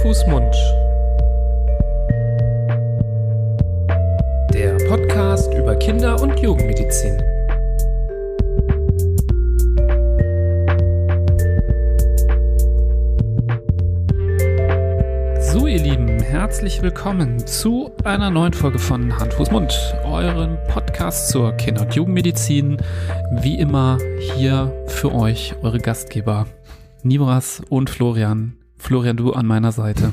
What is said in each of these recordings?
Fuß, Mund. Der Podcast über Kinder- und Jugendmedizin. So, ihr Lieben, herzlich willkommen zu einer neuen Folge von Hand, Fuß, Mund, eurem Podcast zur Kinder- und Jugendmedizin. Wie immer hier für euch eure Gastgeber Nibras und Florian. Florian, du an meiner Seite.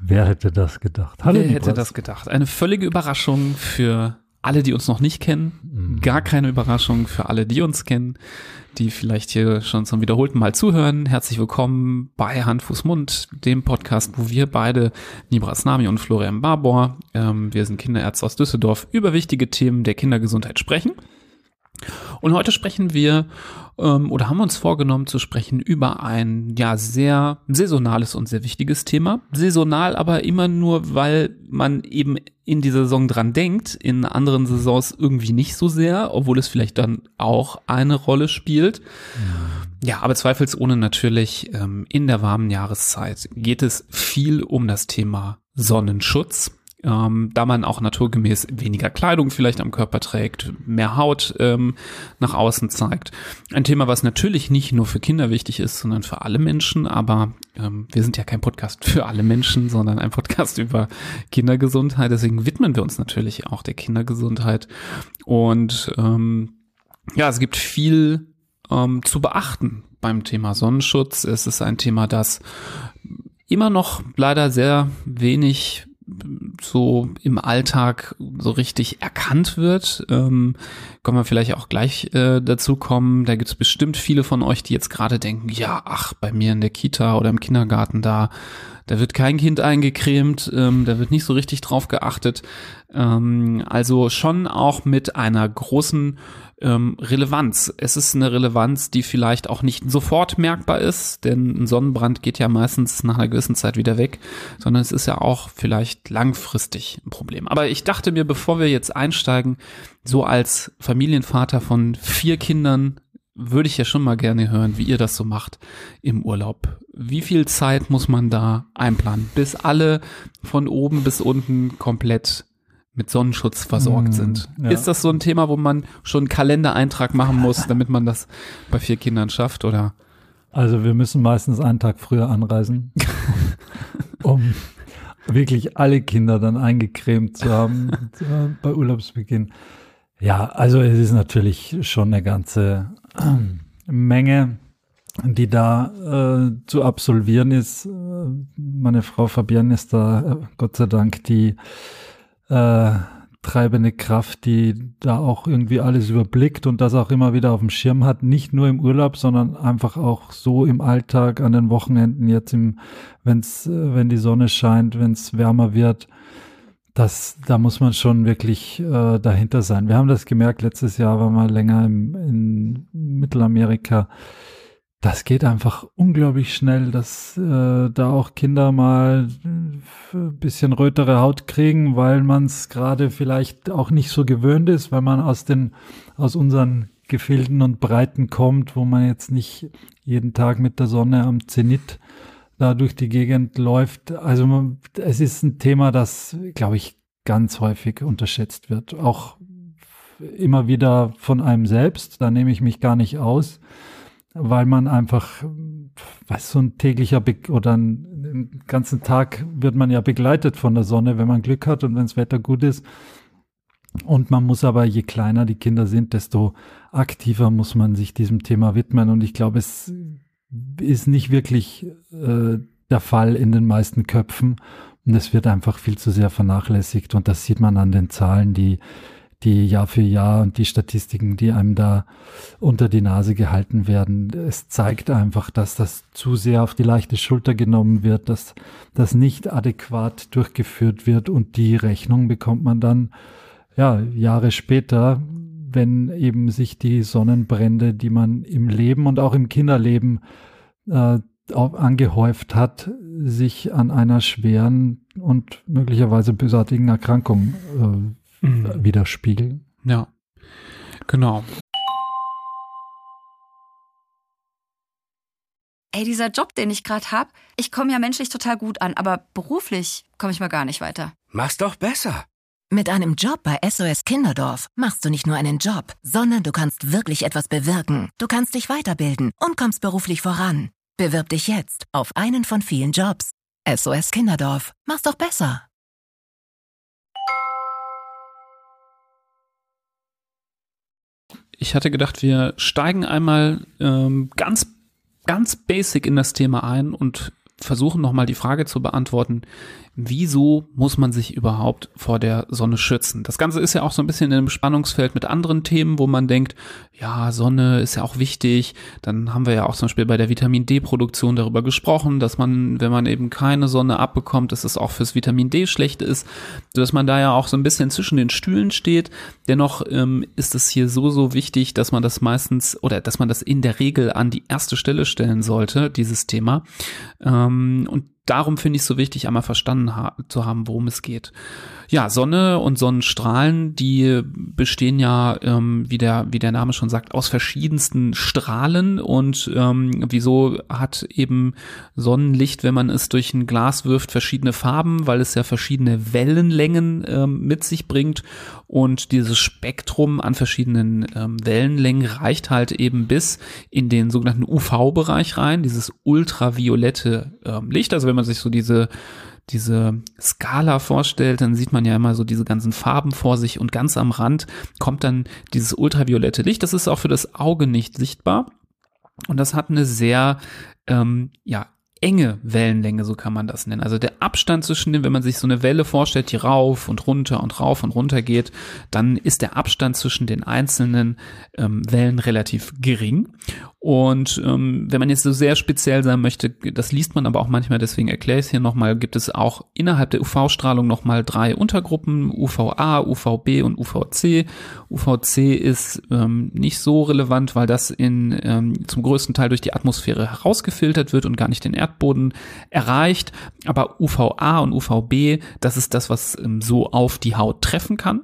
Wer hätte das gedacht? Hallo, Wer hätte das gedacht? Eine völlige Überraschung für alle, die uns noch nicht kennen. Mhm. Gar keine Überraschung für alle, die uns kennen, die vielleicht hier schon zum wiederholten Mal zuhören. Herzlich willkommen bei Hand, Fuß, Mund, dem Podcast, wo wir beide, Nibras Nami und Florian Barbour, ähm, wir sind Kinderärzte aus Düsseldorf, über wichtige Themen der Kindergesundheit sprechen. Und heute sprechen wir ähm, oder haben uns vorgenommen zu sprechen über ein ja sehr saisonales und sehr wichtiges Thema. Saisonal aber immer nur, weil man eben in dieser Saison dran denkt, in anderen Saisons irgendwie nicht so sehr, obwohl es vielleicht dann auch eine Rolle spielt. Ja, aber zweifelsohne natürlich ähm, in der warmen Jahreszeit geht es viel um das Thema Sonnenschutz ähm, da man auch naturgemäß weniger Kleidung vielleicht am Körper trägt, mehr Haut ähm, nach außen zeigt. Ein Thema, was natürlich nicht nur für Kinder wichtig ist, sondern für alle Menschen. Aber ähm, wir sind ja kein Podcast für alle Menschen, sondern ein Podcast über Kindergesundheit. Deswegen widmen wir uns natürlich auch der Kindergesundheit. Und ähm, ja, es gibt viel ähm, zu beachten beim Thema Sonnenschutz. Es ist ein Thema, das immer noch leider sehr wenig so im Alltag so richtig erkannt wird. Ähm, können wir vielleicht auch gleich äh, dazu kommen. Da gibt es bestimmt viele von euch, die jetzt gerade denken, ja, ach, bei mir in der Kita oder im Kindergarten da, da wird kein Kind eingecremt, ähm, da wird nicht so richtig drauf geachtet. Ähm, also schon auch mit einer großen ähm, Relevanz. Es ist eine Relevanz, die vielleicht auch nicht sofort merkbar ist, denn ein Sonnenbrand geht ja meistens nach einer gewissen Zeit wieder weg, sondern es ist ja auch vielleicht langfristig ein Problem. Aber ich dachte mir, bevor wir jetzt einsteigen, so als Familienvater von vier Kindern, würde ich ja schon mal gerne hören, wie ihr das so macht im Urlaub. Wie viel Zeit muss man da einplanen, bis alle von oben bis unten komplett mit Sonnenschutz versorgt Mm, sind. ja. Ist das so ein Thema, wo man schon einen Kalendereintrag machen muss, damit man das bei vier Kindern schafft, oder? Also wir müssen meistens einen Tag früher anreisen, um wirklich alle Kinder dann eingecremt zu haben äh, bei Urlaubsbeginn. Ja, also es ist natürlich schon eine ganze Menge, die da äh, zu absolvieren ist. Äh, Meine Frau Fabienne ist da, äh, Gott sei Dank, die äh, treibende Kraft, die da auch irgendwie alles überblickt und das auch immer wieder auf dem Schirm hat, nicht nur im Urlaub, sondern einfach auch so im Alltag an den Wochenenden jetzt im, wenn's, äh, wenn die Sonne scheint, wenn es wärmer wird. Das, da muss man schon wirklich äh, dahinter sein. Wir haben das gemerkt, letztes Jahr waren wir länger im, in Mittelamerika. Das geht einfach unglaublich schnell, dass äh, da auch Kinder mal äh, ein bisschen rötere Haut kriegen, weil man es gerade vielleicht auch nicht so gewöhnt ist, weil man aus den aus unseren Gefilden und Breiten kommt, wo man jetzt nicht jeden Tag mit der Sonne am Zenit da durch die Gegend läuft. Also es ist ein Thema, das, glaube ich, ganz häufig unterschätzt wird. Auch immer wieder von einem selbst. Da nehme ich mich gar nicht aus weil man einfach, weiß so ein täglicher Be oder ein, den ganzen Tag wird man ja begleitet von der Sonne, wenn man Glück hat und wenn das Wetter gut ist. Und man muss aber, je kleiner die Kinder sind, desto aktiver muss man sich diesem Thema widmen. Und ich glaube, es ist nicht wirklich äh, der Fall in den meisten Köpfen. Und es wird einfach viel zu sehr vernachlässigt. Und das sieht man an den Zahlen, die die Jahr für Jahr und die Statistiken, die einem da unter die Nase gehalten werden. Es zeigt einfach, dass das zu sehr auf die leichte Schulter genommen wird, dass das nicht adäquat durchgeführt wird und die Rechnung bekommt man dann ja Jahre später, wenn eben sich die Sonnenbrände, die man im Leben und auch im Kinderleben äh, angehäuft hat, sich an einer schweren und möglicherweise bösartigen Erkrankung äh, Mhm. widerspiegeln. Ja, genau. ey, dieser Job, den ich gerade habe, ich komme ja menschlich total gut an, aber beruflich komme ich mal gar nicht weiter. Mach's doch besser. Mit einem Job bei SOS Kinderdorf machst du nicht nur einen Job, sondern du kannst wirklich etwas bewirken. Du kannst dich weiterbilden und kommst beruflich voran. Bewirb dich jetzt auf einen von vielen Jobs. SOS Kinderdorf. Mach's doch besser. Ich hatte gedacht, wir steigen einmal ähm, ganz, ganz basic in das Thema ein und versuchen nochmal die Frage zu beantworten, wieso muss man sich überhaupt vor der Sonne schützen? Das Ganze ist ja auch so ein bisschen in einem Spannungsfeld mit anderen Themen, wo man denkt, ja, Sonne ist ja auch wichtig. Dann haben wir ja auch zum Beispiel bei der Vitamin D-Produktion darüber gesprochen, dass man, wenn man eben keine Sonne abbekommt, dass es auch fürs Vitamin D schlecht ist, dass man da ja auch so ein bisschen zwischen den Stühlen steht. Dennoch ähm, ist es hier so, so wichtig, dass man das meistens oder dass man das in der Regel an die erste Stelle stellen sollte, dieses Thema. Ähm, und darum finde ich es so wichtig, einmal verstanden ha zu haben, worum es geht. Ja, Sonne und Sonnenstrahlen, die bestehen ja, ähm, wie, der, wie der Name schon sagt, aus verschiedensten Strahlen. Und ähm, wieso hat eben Sonnenlicht, wenn man es durch ein Glas wirft, verschiedene Farben, weil es ja verschiedene Wellenlängen ähm, mit sich bringt. Und dieses Spektrum an verschiedenen ähm, Wellenlängen reicht halt eben bis in den sogenannten UV-Bereich rein, dieses ultraviolette ähm, Licht. Also wenn man sich so diese diese Skala vorstellt, dann sieht man ja immer so diese ganzen Farben vor sich und ganz am Rand kommt dann dieses ultraviolette Licht. Das ist auch für das Auge nicht sichtbar. Und das hat eine sehr ähm, ja, enge Wellenlänge, so kann man das nennen. Also der Abstand zwischen den, wenn man sich so eine Welle vorstellt, die rauf und runter und rauf und runter geht, dann ist der Abstand zwischen den einzelnen ähm, Wellen relativ gering. Und ähm, wenn man jetzt so sehr speziell sein möchte, das liest man aber auch manchmal, deswegen erkläre ich es hier nochmal, gibt es auch innerhalb der UV-Strahlung nochmal drei Untergruppen, UVA, UVB und UVC. UVC ist ähm, nicht so relevant, weil das in, ähm, zum größten Teil durch die Atmosphäre herausgefiltert wird und gar nicht den Erdboden erreicht. Aber UVA und UVB, das ist das, was ähm, so auf die Haut treffen kann.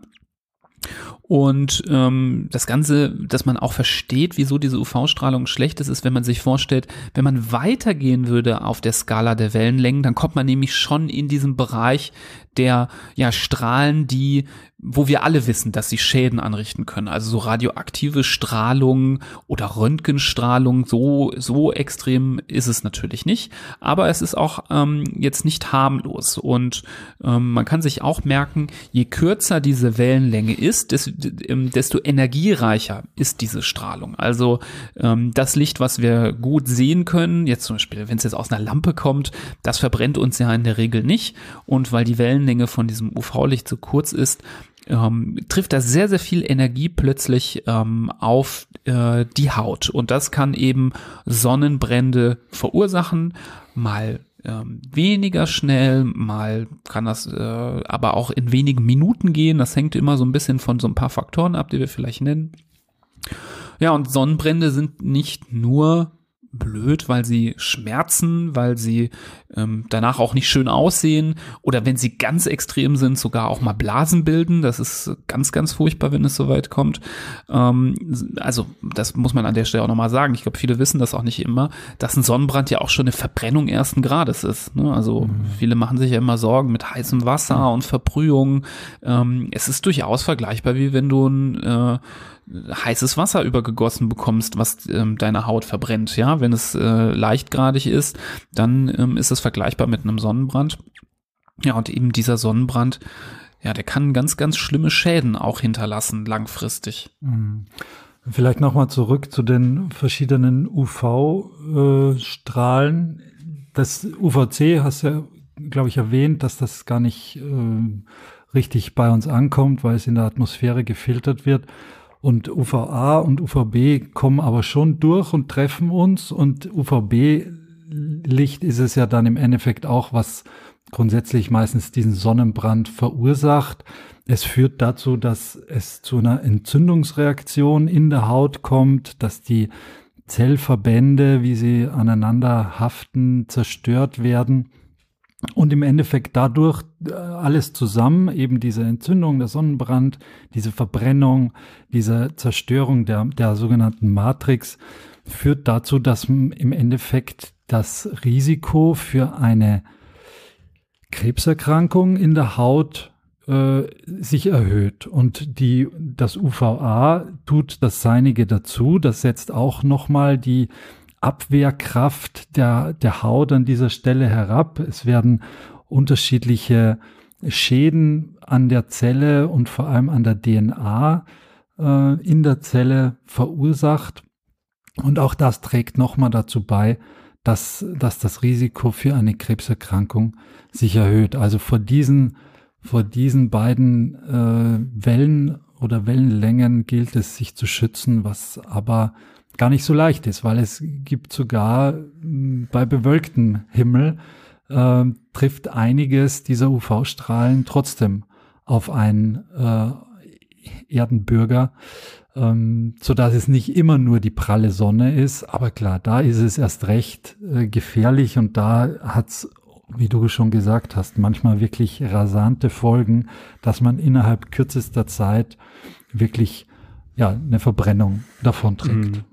Und ähm, das Ganze, dass man auch versteht, wieso diese UV-Strahlung schlecht ist, ist, wenn man sich vorstellt, wenn man weitergehen würde auf der Skala der Wellenlängen, dann kommt man nämlich schon in diesen Bereich der ja Strahlen, die wo wir alle wissen, dass sie Schäden anrichten können. Also so radioaktive Strahlung oder Röntgenstrahlung, so, so extrem ist es natürlich nicht. Aber es ist auch ähm, jetzt nicht harmlos. Und ähm, man kann sich auch merken, je kürzer diese Wellenlänge ist, desto, ähm, desto energiereicher ist diese Strahlung. Also ähm, das Licht, was wir gut sehen können, jetzt zum Beispiel, wenn es jetzt aus einer Lampe kommt, das verbrennt uns ja in der Regel nicht. Und weil die Wellenlänge von diesem UV-Licht so kurz ist, ähm, trifft da sehr, sehr viel Energie plötzlich ähm, auf äh, die Haut. Und das kann eben Sonnenbrände verursachen, mal ähm, weniger schnell, mal kann das äh, aber auch in wenigen Minuten gehen. Das hängt immer so ein bisschen von so ein paar Faktoren ab, die wir vielleicht nennen. Ja, und Sonnenbrände sind nicht nur blöd, weil sie schmerzen, weil sie ähm, danach auch nicht schön aussehen oder wenn sie ganz extrem sind, sogar auch mal Blasen bilden. Das ist ganz, ganz furchtbar, wenn es soweit kommt. Ähm, also das muss man an der Stelle auch nochmal sagen. Ich glaube, viele wissen das auch nicht immer, dass ein Sonnenbrand ja auch schon eine Verbrennung ersten Grades ist. Ne? Also mhm. viele machen sich ja immer Sorgen mit heißem Wasser und Verbrühung. Ähm, es ist durchaus vergleichbar, wie wenn du ein äh, heißes Wasser übergegossen bekommst, was ähm, deine Haut verbrennt. Ja, wenn es äh, leichtgradig ist, dann ähm, ist es vergleichbar mit einem Sonnenbrand. Ja, und eben dieser Sonnenbrand, ja, der kann ganz, ganz schlimme Schäden auch hinterlassen, langfristig. Mhm. Vielleicht nochmal zurück zu den verschiedenen UV-Strahlen. Das UVC hast ja, glaube ich, erwähnt, dass das gar nicht äh, richtig bei uns ankommt, weil es in der Atmosphäre gefiltert wird. Und UVA und UVB kommen aber schon durch und treffen uns. Und UVB-Licht ist es ja dann im Endeffekt auch, was grundsätzlich meistens diesen Sonnenbrand verursacht. Es führt dazu, dass es zu einer Entzündungsreaktion in der Haut kommt, dass die Zellverbände, wie sie aneinander haften, zerstört werden. Und im Endeffekt dadurch äh, alles zusammen, eben diese Entzündung, der Sonnenbrand, diese Verbrennung, diese Zerstörung der, der sogenannten Matrix, führt dazu, dass im Endeffekt das Risiko für eine Krebserkrankung in der Haut äh, sich erhöht. Und die, das UVA tut das Seinige dazu. Das setzt auch nochmal die Abwehrkraft der, der Haut an dieser Stelle herab. Es werden unterschiedliche Schäden an der Zelle und vor allem an der DNA äh, in der Zelle verursacht. Und auch das trägt nochmal dazu bei, dass, dass das Risiko für eine Krebserkrankung sich erhöht. Also vor diesen, vor diesen beiden äh, Wellen oder Wellenlängen gilt es, sich zu schützen, was aber gar nicht so leicht ist, weil es gibt sogar hm, bei bewölktem Himmel äh, trifft einiges dieser UV-Strahlen trotzdem auf einen äh, Erdenbürger, ähm, so dass es nicht immer nur die pralle Sonne ist. Aber klar, da ist es erst recht äh, gefährlich und da hat's wie du schon gesagt hast, manchmal wirklich rasante Folgen, dass man innerhalb kürzester Zeit wirklich ja eine Verbrennung davon trägt. Mhm.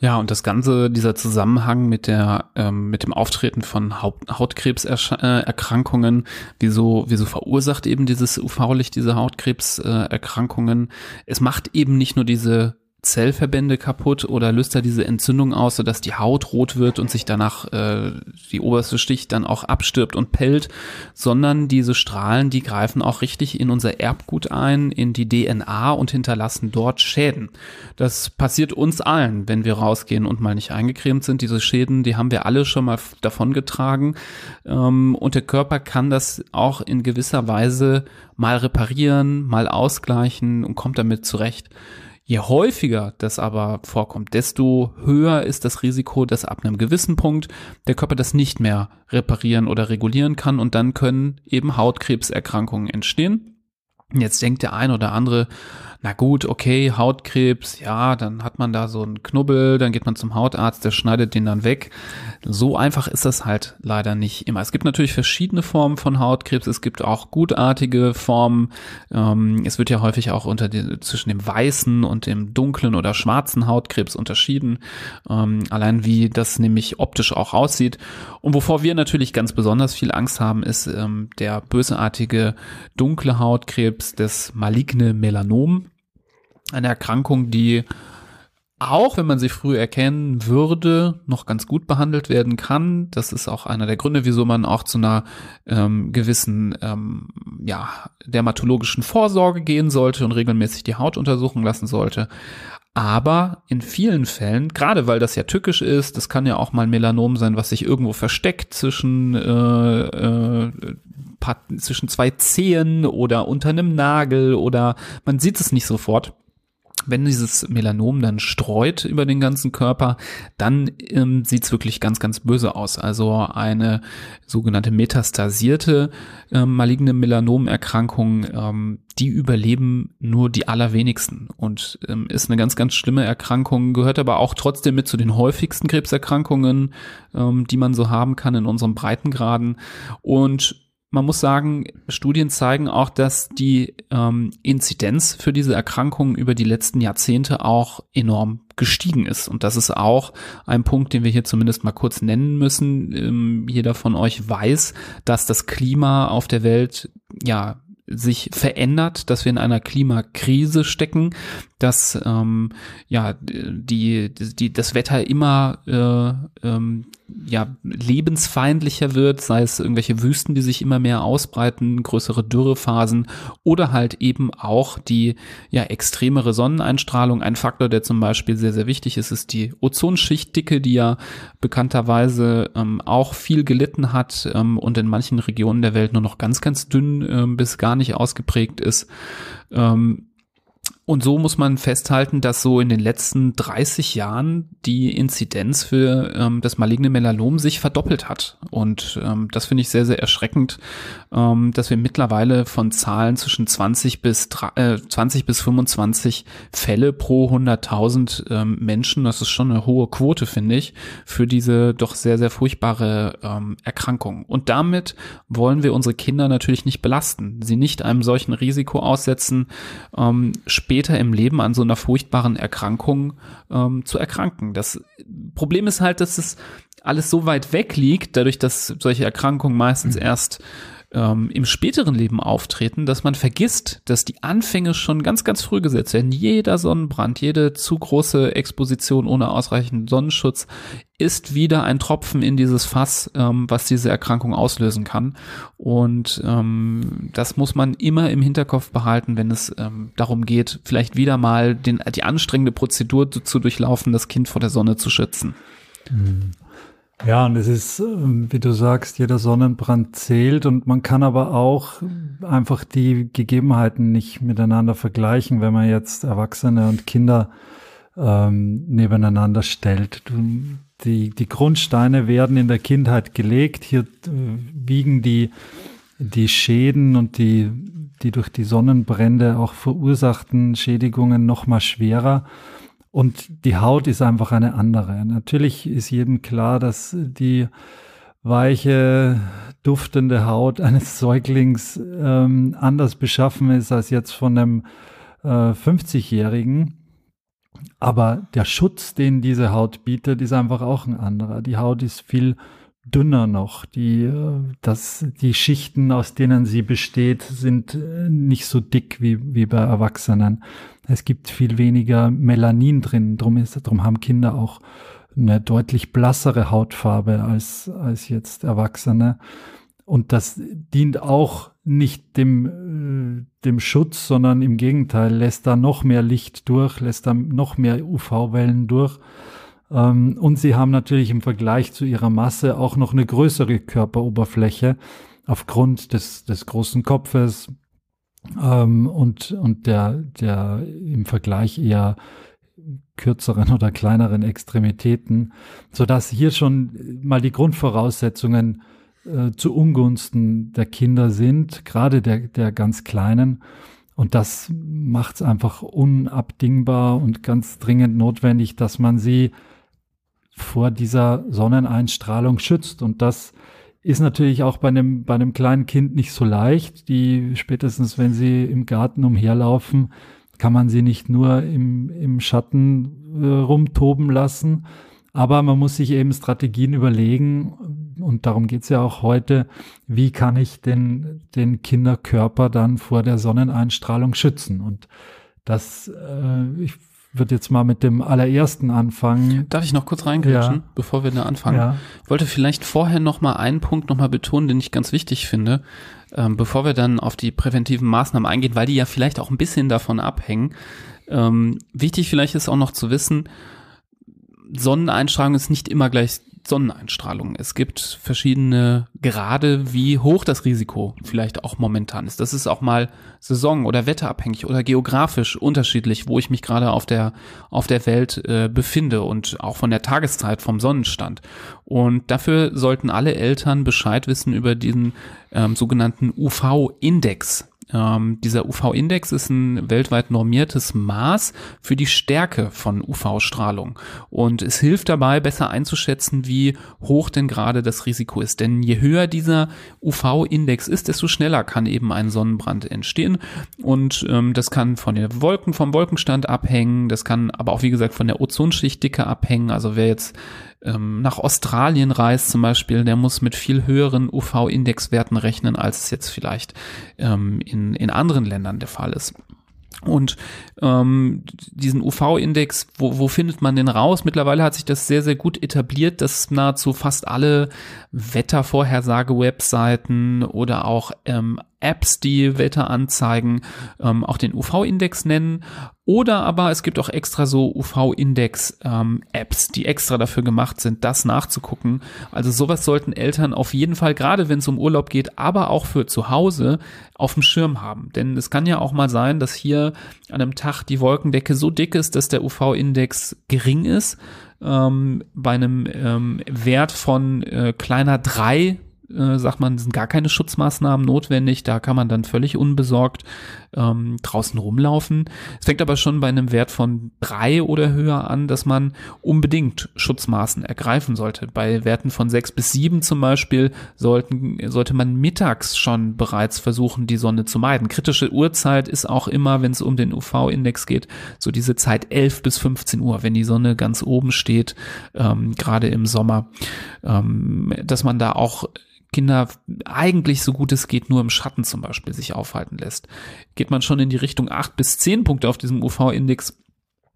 Ja, und das Ganze, dieser Zusammenhang mit der, ähm, mit dem Auftreten von Haut, Hautkrebserkrankungen, wieso, wieso verursacht eben dieses UV-Licht diese Hautkrebserkrankungen? Es macht eben nicht nur diese Zellverbände kaputt oder löst er diese Entzündung aus, sodass die Haut rot wird und sich danach äh, die oberste Schicht dann auch abstirbt und pellt, sondern diese Strahlen, die greifen auch richtig in unser Erbgut ein, in die DNA und hinterlassen dort Schäden. Das passiert uns allen, wenn wir rausgehen und mal nicht eingecremt sind. Diese Schäden, die haben wir alle schon mal davongetragen ähm, und der Körper kann das auch in gewisser Weise mal reparieren, mal ausgleichen und kommt damit zurecht. Je häufiger das aber vorkommt, desto höher ist das Risiko, dass ab einem gewissen Punkt der Körper das nicht mehr reparieren oder regulieren kann und dann können eben Hautkrebserkrankungen entstehen. Jetzt denkt der ein oder andere, na gut, okay, Hautkrebs, ja, dann hat man da so einen Knubbel, dann geht man zum Hautarzt, der schneidet den dann weg. So einfach ist das halt leider nicht immer. Es gibt natürlich verschiedene Formen von Hautkrebs, es gibt auch gutartige Formen. Ähm, es wird ja häufig auch unter die, zwischen dem weißen und dem dunklen oder schwarzen Hautkrebs unterschieden. Ähm, allein wie das nämlich optisch auch aussieht. Und wovor wir natürlich ganz besonders viel Angst haben, ist ähm, der bösartige dunkle Hautkrebs, das maligne Melanom eine Erkrankung, die auch wenn man sie früh erkennen würde, noch ganz gut behandelt werden kann. Das ist auch einer der Gründe, wieso man auch zu einer ähm, gewissen ähm, ja, dermatologischen Vorsorge gehen sollte und regelmäßig die Haut untersuchen lassen sollte. Aber in vielen Fällen, gerade weil das ja tückisch ist, das kann ja auch mal Melanom sein, was sich irgendwo versteckt zwischen, äh, äh, zwischen zwei Zehen oder unter einem Nagel oder man sieht es nicht sofort wenn dieses Melanom dann streut über den ganzen Körper, dann ähm, sieht es wirklich ganz, ganz böse aus. Also eine sogenannte metastasierte ähm, maligne Melanomerkrankung, ähm, die überleben nur die allerwenigsten und ähm, ist eine ganz, ganz schlimme Erkrankung, gehört aber auch trotzdem mit zu den häufigsten Krebserkrankungen, ähm, die man so haben kann in unserem Breitengraden. Und man muss sagen, Studien zeigen auch, dass die ähm, Inzidenz für diese Erkrankung über die letzten Jahrzehnte auch enorm gestiegen ist. Und das ist auch ein Punkt, den wir hier zumindest mal kurz nennen müssen. Ähm, jeder von euch weiß, dass das Klima auf der Welt ja sich verändert, dass wir in einer Klimakrise stecken, dass ähm, ja die, die das Wetter immer äh, ähm, ja lebensfeindlicher wird, sei es irgendwelche Wüsten, die sich immer mehr ausbreiten, größere Dürrephasen oder halt eben auch die ja extremere Sonneneinstrahlung. Ein Faktor, der zum Beispiel sehr sehr wichtig ist, ist die Ozonschichtdicke, die ja bekannterweise ähm, auch viel gelitten hat ähm, und in manchen Regionen der Welt nur noch ganz ganz dünn ähm, bis gar nicht ausgeprägt ist. Und so muss man festhalten, dass so in den letzten 30 Jahren die Inzidenz für ähm, das maligne Melanom sich verdoppelt hat. Und ähm, das finde ich sehr, sehr erschreckend, ähm, dass wir mittlerweile von Zahlen zwischen 20 bis, äh, 20 bis 25 Fälle pro 100.000 ähm, Menschen, das ist schon eine hohe Quote, finde ich, für diese doch sehr, sehr furchtbare ähm, Erkrankung. Und damit wollen wir unsere Kinder natürlich nicht belasten, sie nicht einem solchen Risiko aussetzen, ähm, später im Leben an so einer furchtbaren Erkrankung ähm, zu erkranken. Das Problem ist halt, dass es alles so weit weg liegt, dadurch, dass solche Erkrankungen meistens mhm. erst ähm, im späteren Leben auftreten, dass man vergisst, dass die Anfänge schon ganz, ganz früh gesetzt werden. Jeder Sonnenbrand, jede zu große Exposition ohne ausreichenden Sonnenschutz ist wieder ein Tropfen in dieses Fass, ähm, was diese Erkrankung auslösen kann. Und ähm, das muss man immer im Hinterkopf behalten, wenn es ähm, darum geht, vielleicht wieder mal den, die anstrengende Prozedur zu, zu durchlaufen, das Kind vor der Sonne zu schützen. Mhm. Ja, und es ist, ähm, wie du sagst, jeder Sonnenbrand zählt und man kann aber auch einfach die Gegebenheiten nicht miteinander vergleichen, wenn man jetzt Erwachsene und Kinder ähm, nebeneinander stellt. Die, die Grundsteine werden in der Kindheit gelegt. Hier äh, wiegen die, die Schäden und die, die durch die Sonnenbrände auch verursachten Schädigungen noch mal schwerer. Und die Haut ist einfach eine andere. Natürlich ist jedem klar, dass die weiche, duftende Haut eines Säuglings ähm, anders beschaffen ist als jetzt von einem äh, 50-Jährigen. Aber der Schutz, den diese Haut bietet, ist einfach auch ein anderer. Die Haut ist viel dünner noch. Die, äh, das, die Schichten, aus denen sie besteht, sind äh, nicht so dick wie, wie bei Erwachsenen. Es gibt viel weniger Melanin drin. Drum ist, drum haben Kinder auch eine deutlich blassere Hautfarbe als, als jetzt Erwachsene. Und das dient auch nicht dem, äh, dem Schutz, sondern im Gegenteil, lässt da noch mehr Licht durch, lässt da noch mehr UV-Wellen durch. Ähm, und sie haben natürlich im Vergleich zu ihrer Masse auch noch eine größere Körperoberfläche aufgrund des, des großen Kopfes ähm, und, und der, der im Vergleich eher kürzeren oder kleineren Extremitäten, so dass hier schon mal die Grundvoraussetzungen äh, zu Ungunsten der Kinder sind, gerade der, der ganz Kleinen. Und das macht es einfach unabdingbar und ganz dringend notwendig, dass man sie vor dieser Sonneneinstrahlung schützt. Und das ist natürlich auch bei einem, bei einem kleinen Kind nicht so leicht. Die spätestens, wenn sie im Garten umherlaufen, kann man sie nicht nur im, im Schatten äh, rumtoben lassen. Aber man muss sich eben Strategien überlegen, und darum geht's ja auch heute, wie kann ich den, den Kinderkörper dann vor der Sonneneinstrahlung schützen? Und das, äh, ich würde jetzt mal mit dem allerersten anfangen. Darf ich noch kurz reingrätschen, ja. bevor wir da anfangen? Ja. Ich wollte vielleicht vorher noch mal einen Punkt noch mal betonen, den ich ganz wichtig finde, ähm, bevor wir dann auf die präventiven Maßnahmen eingehen, weil die ja vielleicht auch ein bisschen davon abhängen. Ähm, wichtig vielleicht ist auch noch zu wissen, Sonneneinstrahlung ist nicht immer gleich Sonneneinstrahlung. Es gibt verschiedene Grade, wie hoch das Risiko vielleicht auch momentan ist. Das ist auch mal saison- oder wetterabhängig oder geografisch unterschiedlich, wo ich mich gerade auf der, auf der Welt äh, befinde und auch von der Tageszeit, vom Sonnenstand. Und dafür sollten alle Eltern Bescheid wissen über diesen ähm, sogenannten UV-Index. Ähm, dieser UV-Index ist ein weltweit normiertes Maß für die Stärke von UV-Strahlung. Und es hilft dabei, besser einzuschätzen, wie hoch denn gerade das Risiko ist. Denn je höher dieser UV-Index ist, desto schneller kann eben ein Sonnenbrand entstehen. Und ähm, das kann von den Wolken, vom Wolkenstand abhängen. Das kann aber auch, wie gesagt, von der Ozonschichtdicke abhängen. Also wer jetzt ähm, nach Australien reist zum Beispiel, der muss mit viel höheren UV-Indexwerten rechnen, als es jetzt vielleicht ähm, in, in anderen Ländern der Fall ist. Und ähm, diesen UV-Index, wo, wo findet man den raus? Mittlerweile hat sich das sehr, sehr gut etabliert, dass nahezu fast alle Wettervorhersage-Webseiten oder auch ähm, Apps, die Wetter anzeigen, ähm, auch den UV-Index nennen. Oder aber es gibt auch extra so UV-Index-Apps, ähm, die extra dafür gemacht sind, das nachzugucken. Also sowas sollten Eltern auf jeden Fall, gerade wenn es um Urlaub geht, aber auch für zu Hause auf dem Schirm haben. Denn es kann ja auch mal sein, dass hier an einem Tag die Wolkendecke so dick ist, dass der UV-Index gering ist. Ähm, bei einem ähm, Wert von äh, kleiner drei äh, sagt man, sind gar keine Schutzmaßnahmen notwendig. Da kann man dann völlig unbesorgt ähm, draußen rumlaufen. Es fängt aber schon bei einem Wert von drei oder höher an, dass man unbedingt Schutzmaßen ergreifen sollte. Bei Werten von sechs bis sieben zum Beispiel sollten, sollte man mittags schon bereits versuchen, die Sonne zu meiden. Kritische Uhrzeit ist auch immer, wenn es um den UV-Index geht, so diese Zeit 11 bis 15 Uhr, wenn die Sonne ganz oben steht, ähm, gerade im Sommer, ähm, dass man da auch Kinder eigentlich so gut es geht nur im Schatten zum Beispiel sich aufhalten lässt. Geht man schon in die Richtung acht bis zehn Punkte auf diesem UV-Index,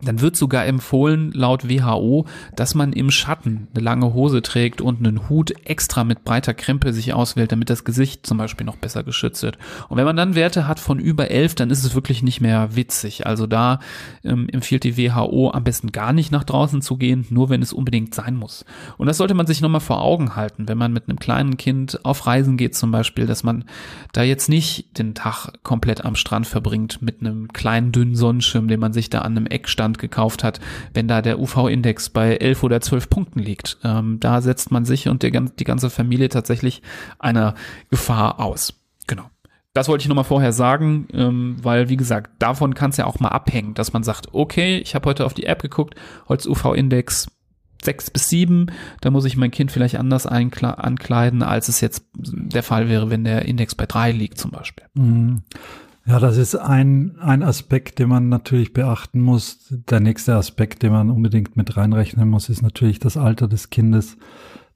dann wird sogar empfohlen, laut WHO, dass man im Schatten eine lange Hose trägt und einen Hut extra mit breiter Krempe sich auswählt, damit das Gesicht zum Beispiel noch besser geschützt wird. Und wenn man dann Werte hat von über elf, dann ist es wirklich nicht mehr witzig. Also da ähm, empfiehlt die WHO am besten gar nicht nach draußen zu gehen, nur wenn es unbedingt sein muss. Und das sollte man sich nochmal vor Augen halten, wenn man mit einem kleinen Kind auf Reisen geht zum Beispiel, dass man da jetzt nicht den Tag komplett am Strand verbringt mit einem kleinen dünnen Sonnenschirm, den man sich da an einem Eckstand Bestand gekauft hat, wenn da der UV-Index bei elf oder zwölf Punkten liegt. Ähm, da setzt man sich und der, die ganze Familie tatsächlich einer Gefahr aus. Genau. Das wollte ich nochmal vorher sagen, ähm, weil wie gesagt, davon kann es ja auch mal abhängen, dass man sagt, okay, ich habe heute auf die App geguckt, Holz UV-Index sechs bis sieben, da muss ich mein Kind vielleicht anders ankleiden, als es jetzt der Fall wäre, wenn der Index bei drei liegt zum Beispiel. Mhm. Ja, das ist ein, ein Aspekt, den man natürlich beachten muss. Der nächste Aspekt, den man unbedingt mit reinrechnen muss, ist natürlich das Alter des Kindes,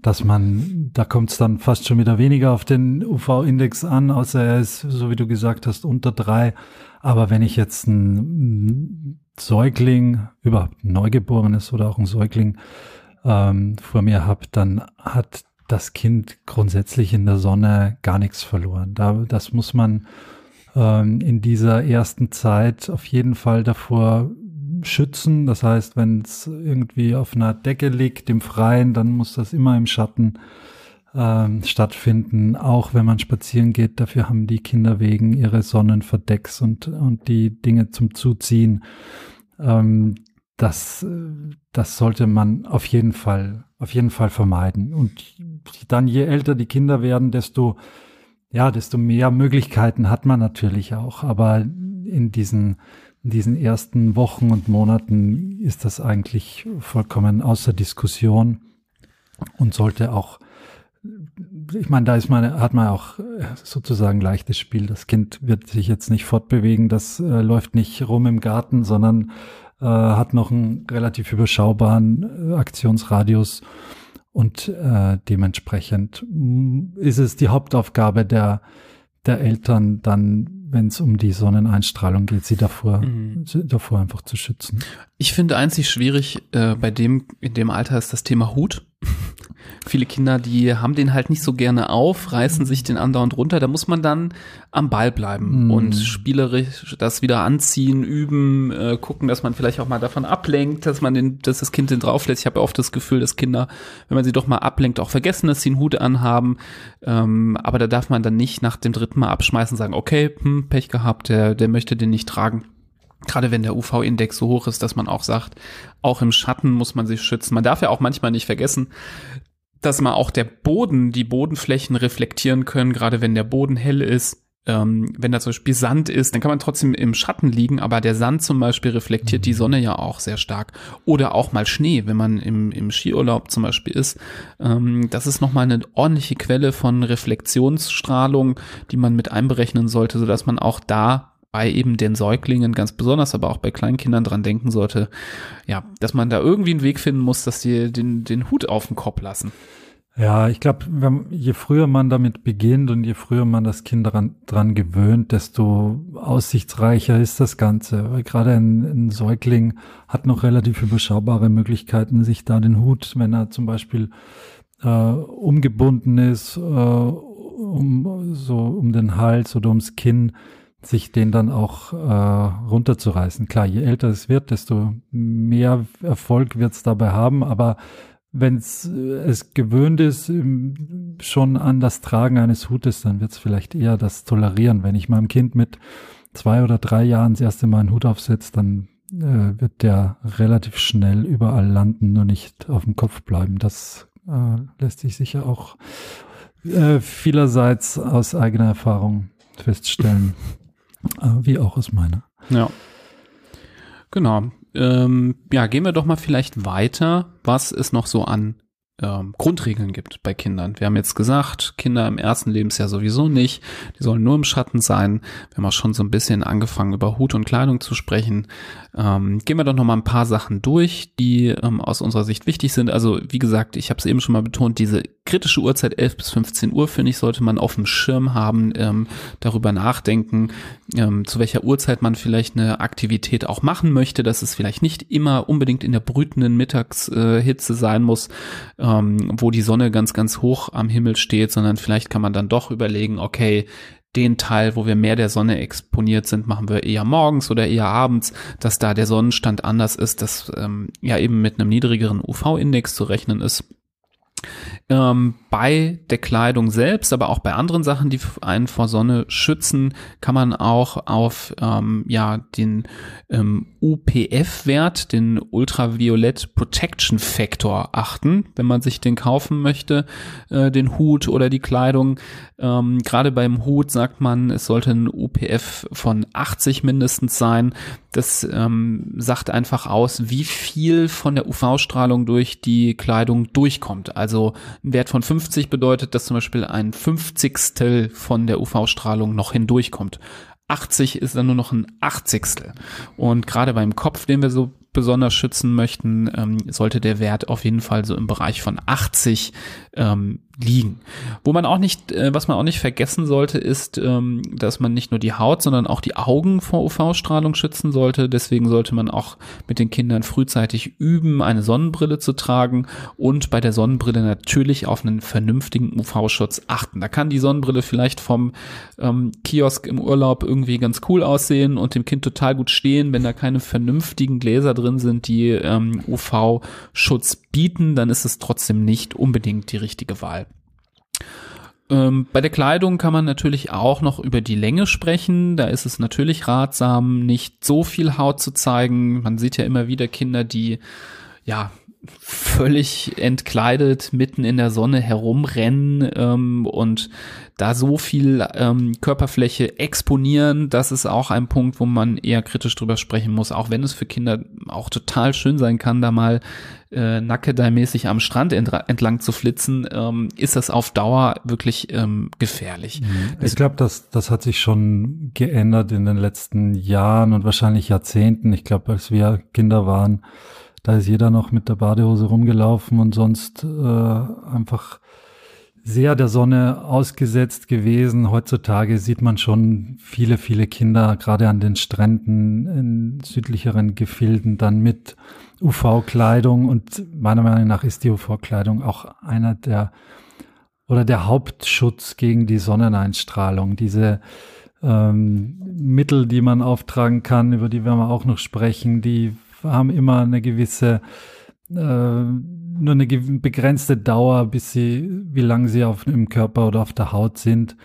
dass man, da kommt es dann fast schon wieder weniger auf den UV-Index an, außer er ist, so wie du gesagt hast, unter drei. Aber wenn ich jetzt ein Säugling, überhaupt ein Neugeborenes oder auch ein Säugling ähm, vor mir habe, dann hat das Kind grundsätzlich in der Sonne gar nichts verloren. Da, das muss man ähm, in dieser ersten Zeit auf jeden Fall davor schützen. Das heißt, wenn es irgendwie auf einer Decke liegt im Freien, dann muss das immer im Schatten ähm, stattfinden. Auch wenn man spazieren geht, dafür haben die Kinder wegen ihre Sonnenverdecks und, und die Dinge zum Zuziehen. Ähm, das, das sollte man auf jeden Fall, auf jeden Fall vermeiden. Und dann je älter die Kinder werden, desto ja, desto mehr Möglichkeiten hat man natürlich auch. Aber in diesen, in diesen ersten Wochen und Monaten ist das eigentlich vollkommen außer Diskussion und sollte auch, ich meine, da ist man, hat man auch sozusagen leichtes Spiel. Das Kind wird sich jetzt nicht fortbewegen, das äh, läuft nicht rum im Garten, sondern äh, hat noch einen relativ überschaubaren äh, Aktionsradius und äh, dementsprechend mm, ist es die Hauptaufgabe der, der Eltern, dann, wenn es um die Sonneneinstrahlung geht, sie davor, mhm. sie davor einfach zu schützen. Ich finde einzig schwierig äh, bei dem, in dem Alter ist das Thema Hut. Viele Kinder, die haben den halt nicht so gerne auf, reißen sich den andauernd runter. Da muss man dann am Ball bleiben mm. und spielerisch das wieder anziehen, üben, äh, gucken, dass man vielleicht auch mal davon ablenkt, dass man den, dass das Kind den drauflässt. Ich habe ja oft das Gefühl, dass Kinder, wenn man sie doch mal ablenkt, auch vergessen, dass sie einen Hut anhaben. Ähm, aber da darf man dann nicht nach dem dritten Mal abschmeißen, sagen, okay, hm, Pech gehabt, der, der möchte den nicht tragen. Gerade wenn der UV-Index so hoch ist, dass man auch sagt, auch im Schatten muss man sich schützen. Man darf ja auch manchmal nicht vergessen, dass man auch der Boden, die Bodenflächen reflektieren können, gerade wenn der Boden hell ist. Ähm, wenn da zum Beispiel Sand ist, dann kann man trotzdem im Schatten liegen, aber der Sand zum Beispiel reflektiert die Sonne ja auch sehr stark. Oder auch mal Schnee, wenn man im, im Skiurlaub zum Beispiel ist. Ähm, das ist nochmal eine ordentliche Quelle von Reflexionsstrahlung, die man mit einberechnen sollte, sodass man auch da bei eben den Säuglingen ganz besonders, aber auch bei Kleinkindern dran denken sollte, ja, dass man da irgendwie einen Weg finden muss, dass die den, den Hut auf den Kopf lassen. Ja, ich glaube, je früher man damit beginnt und je früher man das Kind dran, dran gewöhnt, desto aussichtsreicher ist das Ganze. Weil gerade ein, ein Säugling hat noch relativ überschaubare Möglichkeiten, sich da den Hut, wenn er zum Beispiel äh, umgebunden ist, äh, um, so um den Hals oder ums Kinn, sich den dann auch äh, runterzureißen. Klar, je älter es wird, desto mehr Erfolg wird es dabei haben, aber wenn es es gewöhnt ist, schon an das Tragen eines Hutes, dann wird es vielleicht eher das tolerieren. Wenn ich meinem Kind mit zwei oder drei Jahren das erste Mal einen Hut aufsetze, dann äh, wird der relativ schnell überall landen, nur nicht auf dem Kopf bleiben. Das äh, lässt sich sicher auch äh, vielerseits aus eigener Erfahrung feststellen, äh, wie auch aus meiner. Ja. Genau. Ähm, ja, gehen wir doch mal vielleicht weiter. Was ist noch so an ähm, Grundregeln gibt bei Kindern. Wir haben jetzt gesagt, Kinder im ersten Lebensjahr sowieso nicht. Die sollen nur im Schatten sein. Wir haben auch schon so ein bisschen angefangen, über Hut und Kleidung zu sprechen. Ähm, gehen wir doch noch mal ein paar Sachen durch, die ähm, aus unserer Sicht wichtig sind. Also wie gesagt, ich habe es eben schon mal betont, diese kritische Uhrzeit 11 bis 15 Uhr, finde ich, sollte man auf dem Schirm haben, ähm, darüber nachdenken, ähm, zu welcher Uhrzeit man vielleicht eine Aktivität auch machen möchte, dass es vielleicht nicht immer unbedingt in der brütenden Mittagshitze äh, sein muss, ähm, wo die Sonne ganz, ganz hoch am Himmel steht, sondern vielleicht kann man dann doch überlegen, okay, den Teil, wo wir mehr der Sonne exponiert sind, machen wir eher morgens oder eher abends, dass da der Sonnenstand anders ist, dass ähm, ja eben mit einem niedrigeren UV-Index zu rechnen ist. Ähm, bei der Kleidung selbst, aber auch bei anderen Sachen, die einen vor Sonne schützen, kann man auch auf ähm, ja den ähm, UPF-Wert, den Ultraviolet Protection Factor, achten, wenn man sich den kaufen möchte, äh, den Hut oder die Kleidung. Ähm, Gerade beim Hut sagt man, es sollte ein UPF von 80 mindestens sein. Das ähm, sagt einfach aus, wie viel von der UV-Strahlung durch die Kleidung durchkommt. Also ein Wert von 50 bedeutet, dass zum Beispiel ein Fünfzigstel von der UV-Strahlung noch hindurchkommt. 80 ist dann nur noch ein Achtzigstel. Und gerade beim Kopf, den wir so besonders schützen möchten, ähm, sollte der Wert auf jeden Fall so im Bereich von 80 ähm, liegen. Wo man auch nicht, äh, was man auch nicht vergessen sollte, ist, ähm, dass man nicht nur die Haut, sondern auch die Augen vor UV-Strahlung schützen sollte. Deswegen sollte man auch mit den Kindern frühzeitig üben, eine Sonnenbrille zu tragen und bei der Sonnenbrille natürlich auf einen vernünftigen UV-Schutz achten. Da kann die Sonnenbrille vielleicht vom ähm, Kiosk im Urlaub irgendwie ganz cool aussehen und dem Kind total gut stehen, wenn da keine vernünftigen Gläser drin sind, die ähm, UV-Schutz bieten, dann ist es trotzdem nicht unbedingt die richtige Wahl. Ähm, bei der Kleidung kann man natürlich auch noch über die Länge sprechen. Da ist es natürlich ratsam, nicht so viel Haut zu zeigen. Man sieht ja immer wieder Kinder, die ja völlig entkleidet mitten in der Sonne herumrennen ähm, und da so viel ähm, Körperfläche exponieren, das ist auch ein Punkt, wo man eher kritisch drüber sprechen muss, auch wenn es für Kinder auch total schön sein kann, da mal äh, nackedei-mäßig am Strand entlang zu flitzen, ähm, ist das auf Dauer wirklich ähm, gefährlich. Mhm. Ich glaube, das, das hat sich schon geändert in den letzten Jahren und wahrscheinlich Jahrzehnten. Ich glaube, als wir Kinder waren, da ist jeder noch mit der Badehose rumgelaufen und sonst äh, einfach sehr der Sonne ausgesetzt gewesen. Heutzutage sieht man schon viele, viele Kinder, gerade an den Stränden in südlicheren Gefilden, dann mit UV-Kleidung. Und meiner Meinung nach ist die UV-Kleidung auch einer der oder der Hauptschutz gegen die Sonneneinstrahlung. Diese ähm, Mittel, die man auftragen kann, über die werden wir auch noch sprechen, die haben immer eine gewisse, äh, nur eine begrenzte Dauer, bis sie, wie lange sie auf dem Körper oder auf der Haut sind.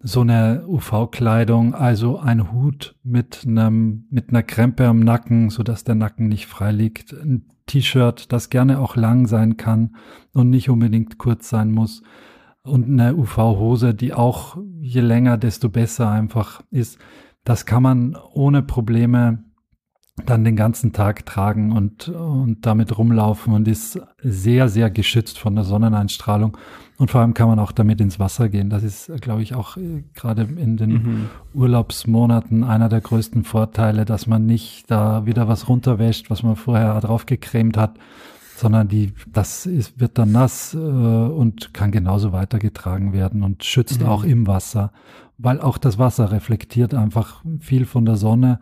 So eine UV-Kleidung, also ein Hut mit einem, mit einer Krempe am Nacken, so dass der Nacken nicht frei liegt. Ein T-Shirt, das gerne auch lang sein kann und nicht unbedingt kurz sein muss. Und eine UV-Hose, die auch je länger, desto besser einfach ist. Das kann man ohne Probleme dann den ganzen Tag tragen und, und damit rumlaufen und ist sehr, sehr geschützt von der Sonneneinstrahlung. Und vor allem kann man auch damit ins Wasser gehen. Das ist, glaube ich, auch äh, gerade in den mhm. Urlaubsmonaten einer der größten Vorteile, dass man nicht da wieder was runterwäscht, was man vorher draufgecremt hat, sondern die, das ist, wird dann nass äh, und kann genauso weitergetragen werden und schützt mhm. auch im Wasser, weil auch das Wasser reflektiert einfach viel von der Sonne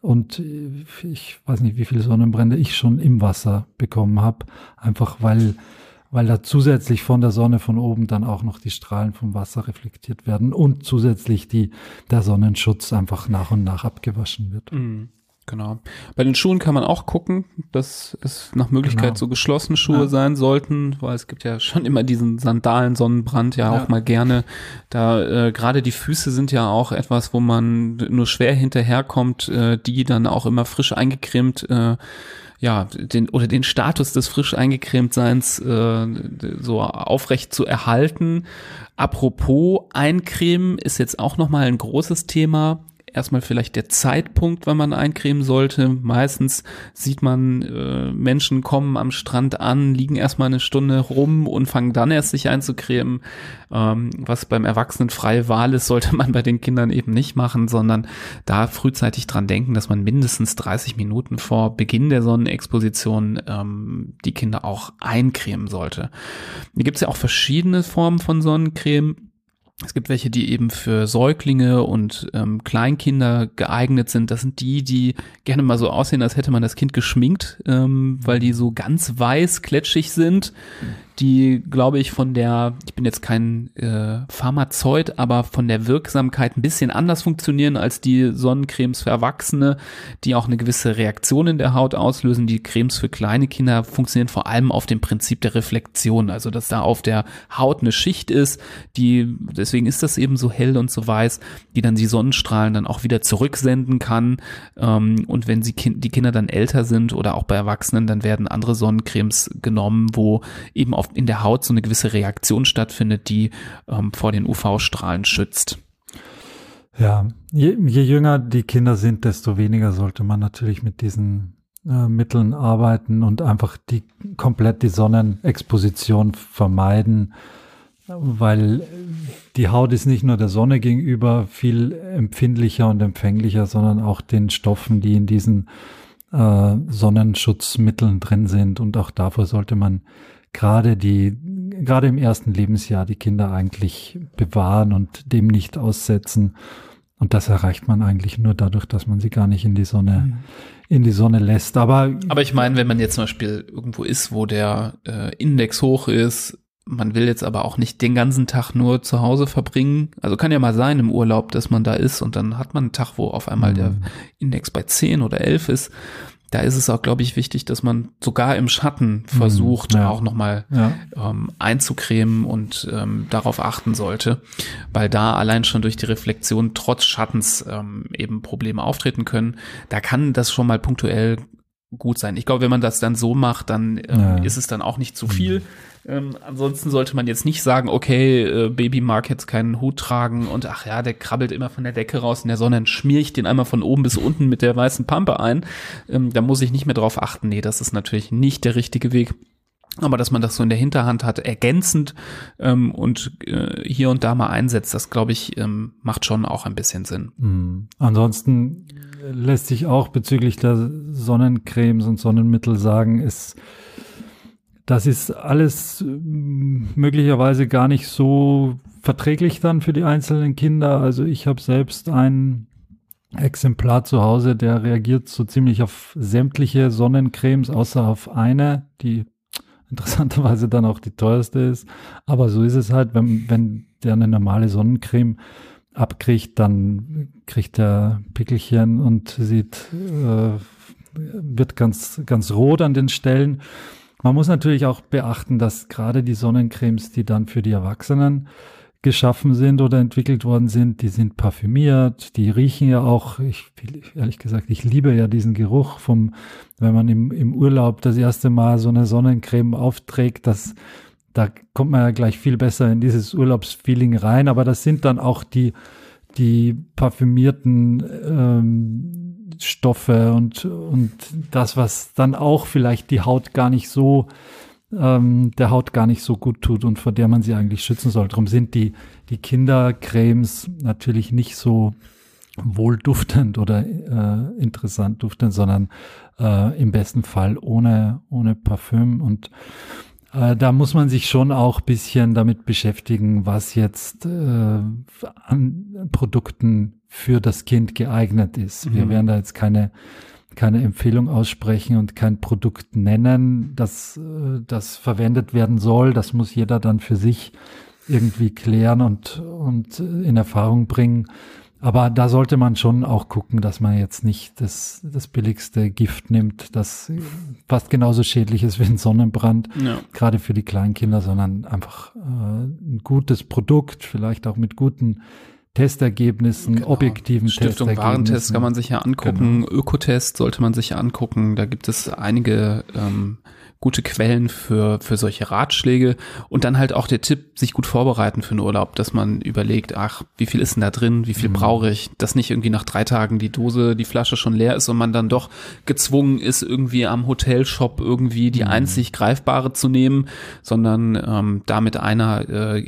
und äh, ich weiß nicht, wie viele Sonnenbrände ich schon im Wasser bekommen habe, einfach weil, weil da zusätzlich von der Sonne von oben dann auch noch die Strahlen vom Wasser reflektiert werden und zusätzlich die, der Sonnenschutz einfach nach und nach abgewaschen wird. Mhm. Genau. Bei den Schuhen kann man auch gucken, dass es nach Möglichkeit genau. so geschlossene Schuhe ja. sein sollten, weil es gibt ja schon immer diesen Sandalen-Sonnenbrand ja, ja, auch mal gerne. Da äh, gerade die Füße sind ja auch etwas, wo man nur schwer hinterherkommt, äh, die dann auch immer frisch eingecremt äh, ja, den oder den Status des frisch eingecremtseins äh, so aufrecht zu erhalten. Apropos Eincremen ist jetzt auch nochmal ein großes Thema erstmal vielleicht der Zeitpunkt, wann man eincremen sollte. Meistens sieht man, äh, Menschen kommen am Strand an, liegen erstmal eine Stunde rum und fangen dann erst sich einzucremen. Ähm, was beim Erwachsenen freie Wahl ist, sollte man bei den Kindern eben nicht machen, sondern da frühzeitig dran denken, dass man mindestens 30 Minuten vor Beginn der Sonnenexposition ähm, die Kinder auch eincremen sollte. Hier gibt es ja auch verschiedene Formen von Sonnencreme. Es gibt welche, die eben für Säuglinge und ähm, Kleinkinder geeignet sind. Das sind die, die gerne mal so aussehen, als hätte man das Kind geschminkt, ähm, weil die so ganz weiß, kletschig sind die, glaube ich, von der, ich bin jetzt kein äh, Pharmazeut, aber von der Wirksamkeit ein bisschen anders funktionieren als die Sonnencremes für Erwachsene, die auch eine gewisse Reaktion in der Haut auslösen. Die Cremes für kleine Kinder funktionieren vor allem auf dem Prinzip der Reflexion, also dass da auf der Haut eine Schicht ist, die, deswegen ist das eben so hell und so weiß, die dann die Sonnenstrahlen dann auch wieder zurücksenden kann. Ähm, und wenn sie kind, die Kinder dann älter sind oder auch bei Erwachsenen, dann werden andere Sonnencremes genommen, wo eben auf in der Haut so eine gewisse Reaktion stattfindet, die ähm, vor den UV-Strahlen schützt. Ja, je, je jünger die Kinder sind, desto weniger sollte man natürlich mit diesen äh, Mitteln arbeiten und einfach die komplett die Sonnenexposition vermeiden, weil die Haut ist nicht nur der Sonne gegenüber viel empfindlicher und empfänglicher, sondern auch den Stoffen, die in diesen äh, Sonnenschutzmitteln drin sind. Und auch davor sollte man gerade die, gerade im ersten Lebensjahr die Kinder eigentlich bewahren und dem nicht aussetzen. Und das erreicht man eigentlich nur dadurch, dass man sie gar nicht in die Sonne, mhm. in die Sonne lässt. Aber, aber ich meine, wenn man jetzt zum Beispiel irgendwo ist, wo der äh, Index hoch ist, man will jetzt aber auch nicht den ganzen Tag nur zu Hause verbringen. Also kann ja mal sein im Urlaub, dass man da ist und dann hat man einen Tag, wo auf einmal mhm. der Index bei 10 oder 11 ist da ist es auch, glaube ich, wichtig, dass man sogar im Schatten mhm. versucht, ja. auch nochmal ja. ähm, einzucremen und ähm, darauf achten sollte, weil da allein schon durch die Reflexion trotz Schattens ähm, eben Probleme auftreten können. Da kann das schon mal punktuell gut sein. Ich glaube, wenn man das dann so macht, dann ähm, ja. ist es dann auch nicht zu viel. Mhm. Ähm, ansonsten sollte man jetzt nicht sagen, okay, äh, Baby mag jetzt keinen Hut tragen und ach ja, der krabbelt immer von der Decke raus in der Sonne, dann schmier ich den einmal von oben bis unten mit der weißen Pampe ein. Ähm, da muss ich nicht mehr drauf achten. Nee, das ist natürlich nicht der richtige Weg. Aber dass man das so in der Hinterhand hat, ergänzend ähm, und äh, hier und da mal einsetzt, das glaube ich, ähm, macht schon auch ein bisschen Sinn. Mhm. Ansonsten lässt sich auch bezüglich der Sonnencremes und Sonnenmittel sagen, ist das ist alles ähm, möglicherweise gar nicht so verträglich dann für die einzelnen Kinder. Also ich habe selbst ein Exemplar zu Hause, der reagiert so ziemlich auf sämtliche Sonnencremes, außer auf eine, die interessanterweise dann auch die teuerste ist. Aber so ist es halt, wenn, wenn der eine normale Sonnencreme abkriegt, dann kriegt er Pickelchen und sieht, äh, wird ganz, ganz rot an den Stellen. Man muss natürlich auch beachten, dass gerade die Sonnencremes, die dann für die Erwachsenen geschaffen sind oder entwickelt worden sind, die sind parfümiert, die riechen ja auch, ich, ehrlich gesagt, ich liebe ja diesen Geruch vom, wenn man im, im Urlaub das erste Mal so eine Sonnencreme aufträgt, das, da kommt man ja gleich viel besser in dieses Urlaubsfeeling rein, aber das sind dann auch die, die parfümierten ähm, Stoffe und, und das, was dann auch vielleicht die Haut gar nicht so, ähm, der Haut gar nicht so gut tut und vor der man sie eigentlich schützen soll. Darum sind die, die Kindercremes natürlich nicht so wohlduftend oder äh, interessant duftend, sondern äh, im besten Fall ohne, ohne Parfüm und äh, da muss man sich schon auch bisschen damit beschäftigen, was jetzt äh, an Produkten für das Kind geeignet ist. Wir mhm. werden da jetzt keine keine Empfehlung aussprechen und kein Produkt nennen, das, äh, das verwendet werden soll. Das muss jeder dann für sich irgendwie klären und, und in Erfahrung bringen. Aber da sollte man schon auch gucken, dass man jetzt nicht das, das billigste Gift nimmt, das fast genauso schädlich ist wie ein Sonnenbrand, ja. gerade für die Kleinkinder, sondern einfach äh, ein gutes Produkt, vielleicht auch mit guten Testergebnissen, Genau. objektiven Stiftung Testergebnissen. Warentest kann man sich ja angucken, Ökotest sollte man sich angucken. Da gibt es einige ähm, gute Quellen für, für solche Ratschläge. Und dann halt auch der Tipp, sich gut vorbereiten für einen Urlaub, dass man überlegt, ach, wie viel ist denn da drin, wie viel Mhm. brauche ich, dass nicht irgendwie nach drei Tagen die Dose, die Flasche schon leer ist und man dann doch gezwungen ist, irgendwie am Hotelshop irgendwie Mhm. die einzig greifbare zu nehmen, sondern ähm, damit einer äh,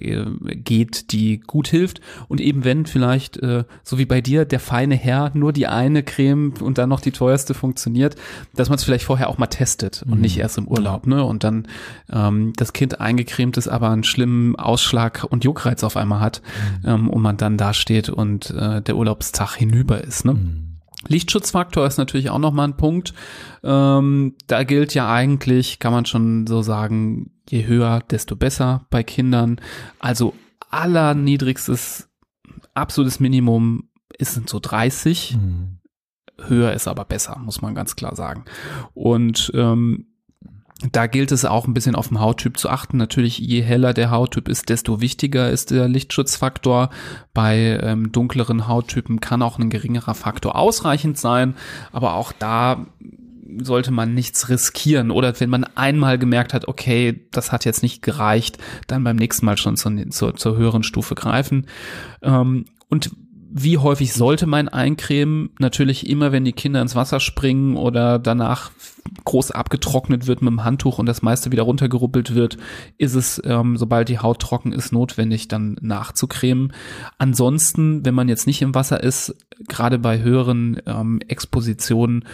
geht, die gut hilft. Und eben wenn vielleicht, äh, so wie bei dir, der feine Herr nur die eine Creme und dann noch die teuerste funktioniert, dass man es vielleicht vorher auch mal testet und nicht erst im Urlaub, ne? Und dann ähm, das Kind eingecremt ist, aber einen schlimmen Ausschlag und Juckreiz auf einmal hat ähm, und man dann da steht und äh, der Urlaubstag hinüber ist, ne? Mhm. Lichtschutzfaktor ist natürlich auch nochmal ein Punkt. Ähm, da gilt ja eigentlich, kann man schon so sagen, je höher, desto besser bei Kindern. Also allerniedrigstes, absolutes Minimum ist sind so 30. Mhm. Höher ist aber besser, muss man ganz klar sagen. Und ähm, da gilt es auch ein bisschen auf den Hauttyp zu achten. Natürlich, je heller der Hauttyp ist, desto wichtiger ist der Lichtschutzfaktor. Bei ähm, dunkleren Hauttypen kann auch ein geringerer Faktor ausreichend sein, aber auch da sollte man nichts riskieren oder wenn man einmal gemerkt hat, okay, das hat jetzt nicht gereicht, dann beim nächsten Mal schon zur, zur, zur höheren Stufe greifen. Ähm, und wie häufig sollte man eincremen? Natürlich immer, wenn die Kinder ins Wasser springen oder danach groß abgetrocknet wird mit dem Handtuch und das meiste wieder runtergeruppelt wird, ist es, ähm, sobald die Haut trocken ist, notwendig, dann nachzucremen. Ansonsten, wenn man jetzt nicht im Wasser ist, gerade bei höheren ähm, Expositionen,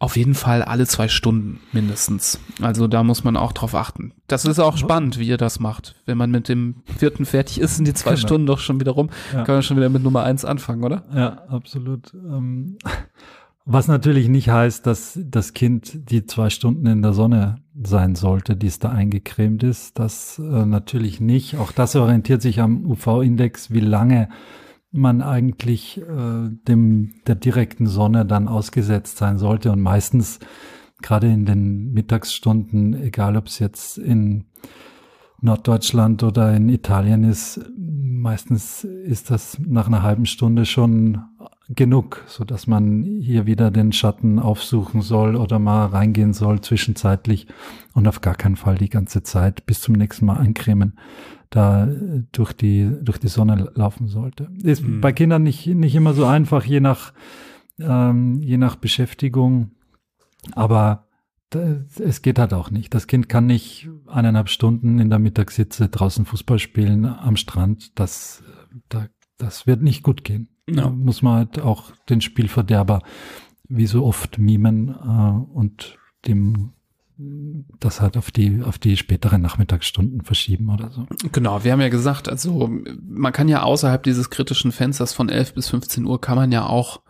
auf jeden Fall alle zwei Stunden mindestens. Also da muss man auch drauf achten. Das ist auch spannend, wie ihr das macht. Wenn man mit dem vierten fertig ist, sind die zwei Genau. Stunden doch schon wieder rum. Ja. Kann man schon wieder mit Nummer eins anfangen, oder? Ja, absolut. Ähm, Was natürlich nicht heißt, dass das Kind die zwei Stunden in der Sonne sein sollte, die es da eingecremt ist. Das äh, natürlich nicht. Auch das orientiert sich am UV-Index, wie lange man eigentlich äh, dem der direkten Sonne dann ausgesetzt sein sollte. Und meistens gerade in den Mittagsstunden, egal ob es jetzt in Norddeutschland oder in Italien ist, meistens ist das nach einer halben Stunde schon genug, so dass man hier wieder den Schatten aufsuchen soll oder mal reingehen soll zwischenzeitlich und auf gar keinen Fall die ganze Zeit bis zum nächsten Mal eincremen da äh, durch die durch die Sonne laufen sollte. Ist Mhm. bei Kindern nicht nicht immer so einfach, je nach ähm, je nach Beschäftigung, aber es geht halt auch nicht. Das Kind kann nicht eineinhalb Stunden in der Mittagssitze draußen Fußball spielen am Strand. Das, da, das wird nicht gut gehen. Ja. Da muss man halt auch den Spielverderber wie so oft mimen äh, und dem das halt auf die auf die späteren Nachmittagsstunden verschieben oder so. Genau, wir haben ja gesagt, also man kann ja außerhalb dieses kritischen Fensters von 11 bis 15 Uhr kann man ja auch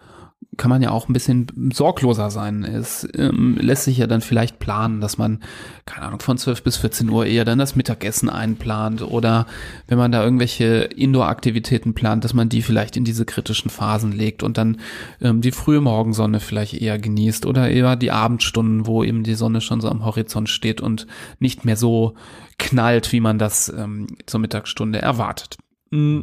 kann man ja auch ein bisschen sorgloser sein. Es ähm, lässt sich ja dann vielleicht planen, dass man, keine Ahnung, von 12 bis 14 Uhr eher dann das Mittagessen einplant oder wenn man da irgendwelche Indoor-Aktivitäten plant, dass man die vielleicht in diese kritischen Phasen legt und dann ähm, die frühe Morgensonne vielleicht eher genießt oder eher die Abendstunden, wo eben die Sonne schon so am Horizont steht und nicht mehr so knallt, wie man das ähm, zur Mittagsstunde erwartet. Mm.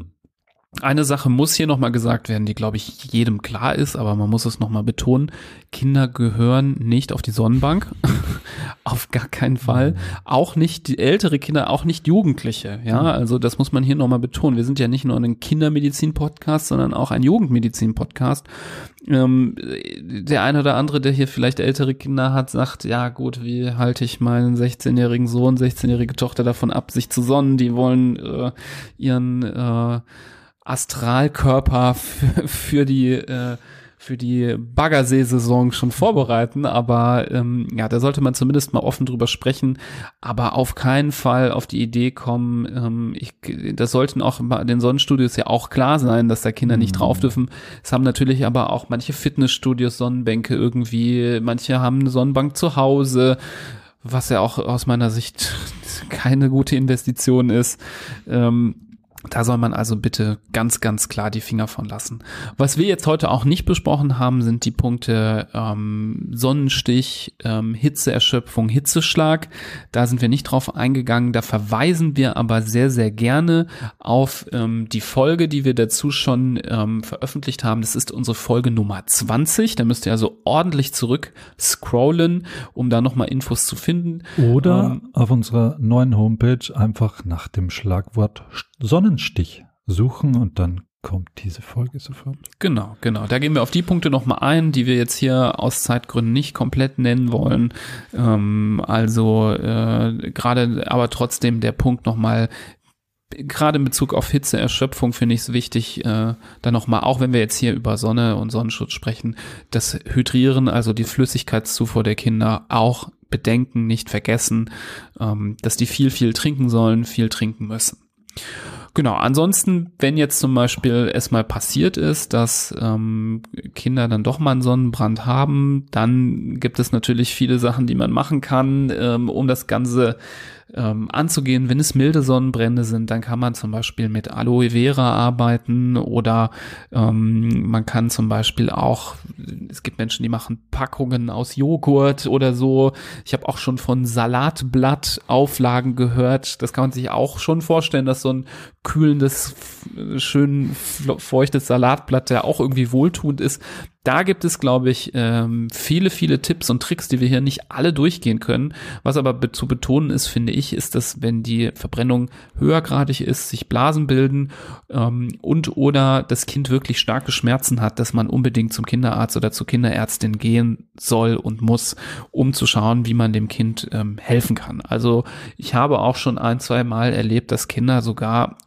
Eine Sache muss hier nochmal gesagt werden, die, glaube ich, jedem klar ist, aber man muss es nochmal betonen. Kinder gehören nicht auf die Sonnenbank. auf gar keinen Fall. Auch nicht die ältere Kinder, auch nicht Jugendliche. Ja, also das muss man hier nochmal betonen. Wir sind ja nicht nur ein Kindermedizin-Podcast, sondern auch ein Jugendmedizin-Podcast. Ähm, der eine oder andere, der hier vielleicht ältere Kinder hat, sagt, ja gut, wie halte ich meinen 16-jährigen Sohn, 16-jährige Tochter davon ab, sich zu sonnen? Die wollen äh, ihren äh, Astralkörper für, die äh, für die Baggersee-Saison schon vorbereiten, aber ähm, ja, da sollte man zumindest mal offen drüber sprechen, aber auf keinen Fall auf die Idee kommen, ähm, ich, das sollten auch bei den Sonnenstudios ja auch klar sein, dass da Kinder nicht drauf dürfen. Es haben natürlich aber auch manche Fitnessstudios Sonnenbänke irgendwie, manche haben eine Sonnenbank zu Hause, was ja auch aus meiner Sicht keine gute Investition ist. Ähm, Da soll man also bitte ganz, ganz klar die Finger von lassen. Was wir jetzt heute auch nicht besprochen haben, sind die Punkte ähm, Sonnenstich, ähm, Hitzeerschöpfung, Hitzeschlag. Da sind wir nicht drauf eingegangen. Da verweisen wir aber sehr, sehr gerne auf ähm, die Folge, die wir dazu schon ähm, veröffentlicht haben. Das ist unsere Folge Nummer 20. Da müsst ihr also ordentlich zurück scrollen, um da nochmal Infos zu finden. Oder ähm, auf unserer neuen Homepage einfach nach dem Schlagwort Sonnenstich suchen und dann kommt diese Folge sofort. Genau, genau. Da gehen wir auf die Punkte nochmal ein, die wir jetzt hier aus Zeitgründen nicht komplett nennen wollen. Ähm, also äh, gerade, aber trotzdem der Punkt nochmal, gerade in Bezug auf Hitzeerschöpfung finde ich es wichtig, äh, da nochmal, auch wenn wir jetzt hier über Sonne und Sonnenschutz sprechen, das Hydrieren, also die Flüssigkeitszufuhr der Kinder auch bedenken, nicht vergessen, ähm, dass die viel, viel trinken sollen, viel trinken müssen. Genau, ansonsten, wenn jetzt zum Beispiel es mal passiert ist, dass ähm, Kinder dann doch mal einen Sonnenbrand haben, dann gibt es natürlich viele Sachen, die man machen kann, ähm, um das Ganze ähm, anzugehen. Wenn es milde Sonnenbrände sind, dann kann man zum Beispiel mit Aloe Vera arbeiten oder ähm, man kann zum Beispiel auch, es gibt Menschen, die machen Packungen aus Joghurt oder so. Ich habe auch schon von Salatblattauflagen gehört. Das kann man sich auch schon vorstellen, dass so ein kühlendes, schön feuchtes Salatblatt, der auch irgendwie wohltuend ist, da gibt es, glaube ich, ähm, viele, viele Tipps und Tricks, die wir hier nicht alle durchgehen können. Was aber be zu betonen ist, finde ich, ist, dass wenn die Verbrennung höhergradig ist, sich Blasen bilden ähm, und oder das Kind wirklich starke Schmerzen hat, dass man unbedingt zum Kinderarzt oder zur Kinderärztin gehen soll und muss, um zu schauen, wie man dem Kind ähm, helfen kann. Also ich habe auch schon ein, zwei Mal erlebt, dass Kinder sogar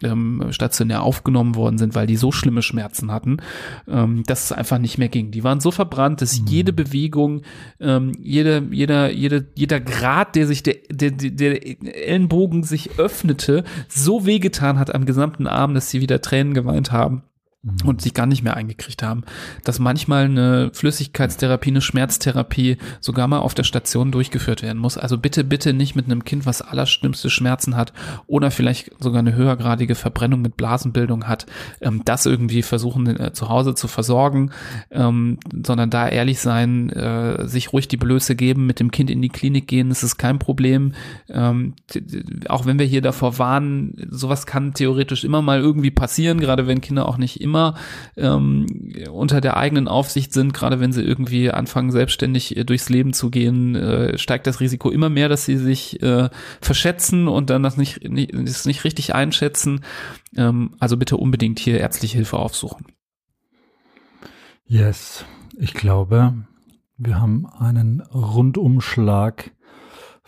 stationär aufgenommen worden sind, weil die so schlimme Schmerzen hatten, dass es einfach nicht mehr ging. Die waren so verbrannt, dass mhm. jede Bewegung, ähm, jede, jeder, jede, jeder Grad, der sich der, der, der Ellenbogen sich öffnete, so wehgetan hat am gesamten Arm, dass sie wieder Tränen geweint haben und sich gar nicht mehr eingekriegt haben, dass manchmal eine Flüssigkeitstherapie, eine Schmerztherapie sogar mal auf der Station durchgeführt werden muss. Also bitte, bitte nicht mit einem Kind, was allerschlimmste Schmerzen hat oder vielleicht sogar eine höhergradige Verbrennung mit Blasenbildung hat, ähm, das irgendwie versuchen äh, zu Hause zu versorgen, ähm, sondern da ehrlich sein, äh, sich ruhig die Blöße geben, mit dem Kind in die Klinik gehen, das ist kein Problem. Ähm, auch wenn wir hier davor warnen, sowas kann theoretisch immer mal irgendwie passieren, gerade wenn Kinder auch nicht immer ähm, unter der eigenen Aufsicht sind, gerade wenn sie irgendwie anfangen, selbstständig äh, durchs Leben zu gehen, äh, steigt das Risiko immer mehr, dass sie sich äh, verschätzen und dann das nicht, nicht, das nicht richtig einschätzen. Ähm, also bitte unbedingt hier ärztliche Hilfe aufsuchen. Yes, ich glaube, wir haben einen Rundumschlag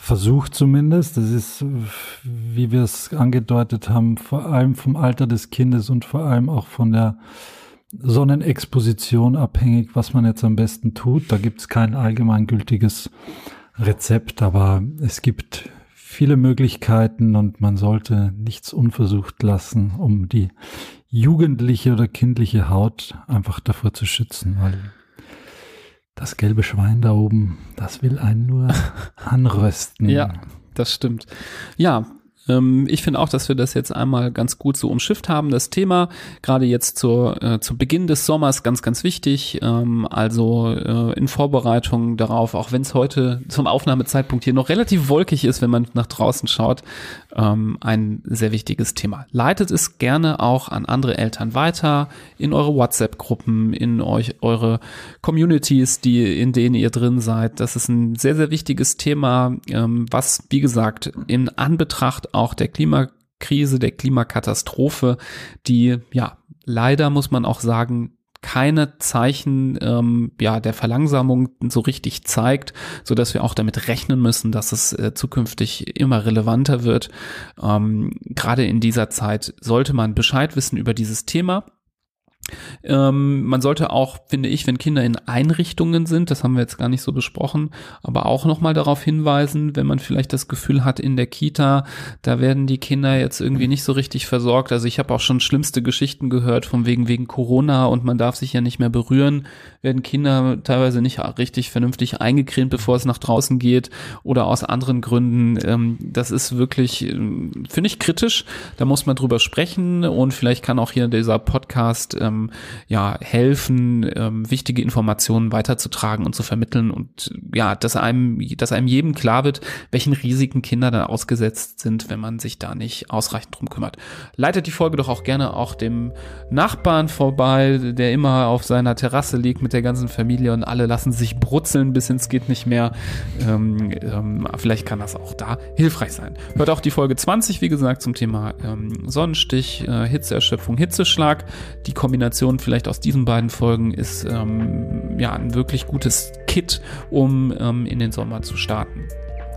versucht zumindest. Das ist, wie wir es angedeutet haben, vor allem vom Alter des Kindes und vor allem auch von der Sonnenexposition abhängig, was man jetzt am besten tut. Da gibt es kein allgemeingültiges Rezept, aber es gibt viele Möglichkeiten und man sollte nichts unversucht lassen, um die jugendliche oder kindliche Haut einfach davor zu schützen, weil das gelbe Schwein da oben, das will einen nur anrösten. Ja, das stimmt. Ja, ich finde auch, dass wir das jetzt einmal ganz gut so umschifft haben, das Thema. Gerade jetzt zur, äh, zu Beginn des Sommers ganz, ganz wichtig. Ähm, also äh, in Vorbereitung darauf, auch wenn es heute zum Aufnahmezeitpunkt hier noch relativ wolkig ist, wenn man nach draußen schaut, ähm, ein sehr wichtiges Thema. Leitet es gerne auch an andere Eltern weiter, in eure WhatsApp-Gruppen, in euch, eure Communities, die, in denen ihr drin seid. Das ist ein sehr, sehr wichtiges Thema, ähm, was, wie gesagt, in Anbetracht auch der Klimakrise, der Klimakatastrophe, die, ja, leider muss man auch sagen, keine Zeichen ähm, ja der Verlangsamung so richtig zeigt, so dass wir auch damit rechnen müssen, dass es äh, zukünftig immer relevanter wird. Ähm, Gerade in dieser Zeit sollte man Bescheid wissen über dieses Thema Ähm, man sollte auch, finde ich, wenn Kinder in Einrichtungen sind, das haben wir jetzt gar nicht so besprochen, aber auch nochmal darauf hinweisen, wenn man vielleicht das Gefühl hat, in der Kita, da werden die Kinder jetzt irgendwie nicht so richtig versorgt. Also ich habe auch schon schlimmste Geschichten gehört, von wegen wegen Corona und man darf sich ja nicht mehr berühren, werden Kinder teilweise nicht richtig vernünftig eingecremt, bevor es nach draußen geht oder aus anderen Gründen. Ähm, das ist wirklich, ähm, finde ich, kritisch. Da muss man drüber sprechen und vielleicht kann auch hier dieser Podcast ähm, ja helfen, ähm, wichtige Informationen weiterzutragen und zu vermitteln und ja, dass einem, dass einem jedem klar wird, welchen Risiken Kinder dann ausgesetzt sind, wenn man sich da nicht ausreichend drum kümmert. Leitet die Folge doch auch gerne auch dem Nachbarn vorbei, der immer auf seiner Terrasse liegt mit der ganzen Familie und alle lassen sich brutzeln bis ins geht nicht mehr. Ähm, ähm, vielleicht kann das auch da hilfreich sein. Hört auch die Folge 20, wie gesagt, zum Thema ähm, Sonnenstich, äh, Hitzeerschöpfung, Hitzeschlag. Die Kombination Kombination vielleicht aus diesen beiden Folgen ist ähm, ja ein wirklich gutes Kit, um ähm, in den Sommer zu starten.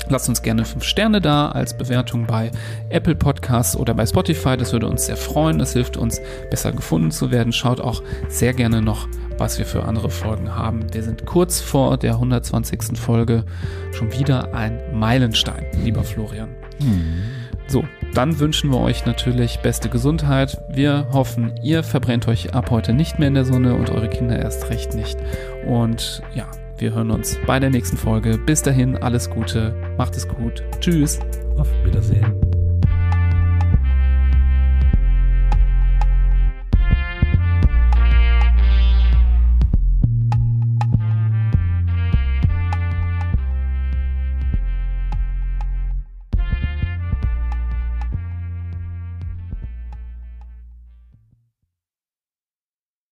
Lasst uns gerne fünf Sterne da als Bewertung bei Apple Podcasts oder bei Spotify. Das würde uns sehr freuen. Das hilft uns, besser gefunden zu werden. Schaut auch sehr gerne noch, was wir für andere Folgen haben. Wir sind kurz vor der 120. Folge. Schon wieder ein Meilenstein, lieber Florian. Hm. So, dann wünschen wir euch natürlich beste Gesundheit. Wir hoffen, ihr verbrennt euch ab heute nicht mehr in der Sonne und eure Kinder erst recht nicht. Und ja, wir hören uns bei der nächsten Folge. Bis dahin, alles Gute, macht es gut. Tschüss. Auf Wiedersehen.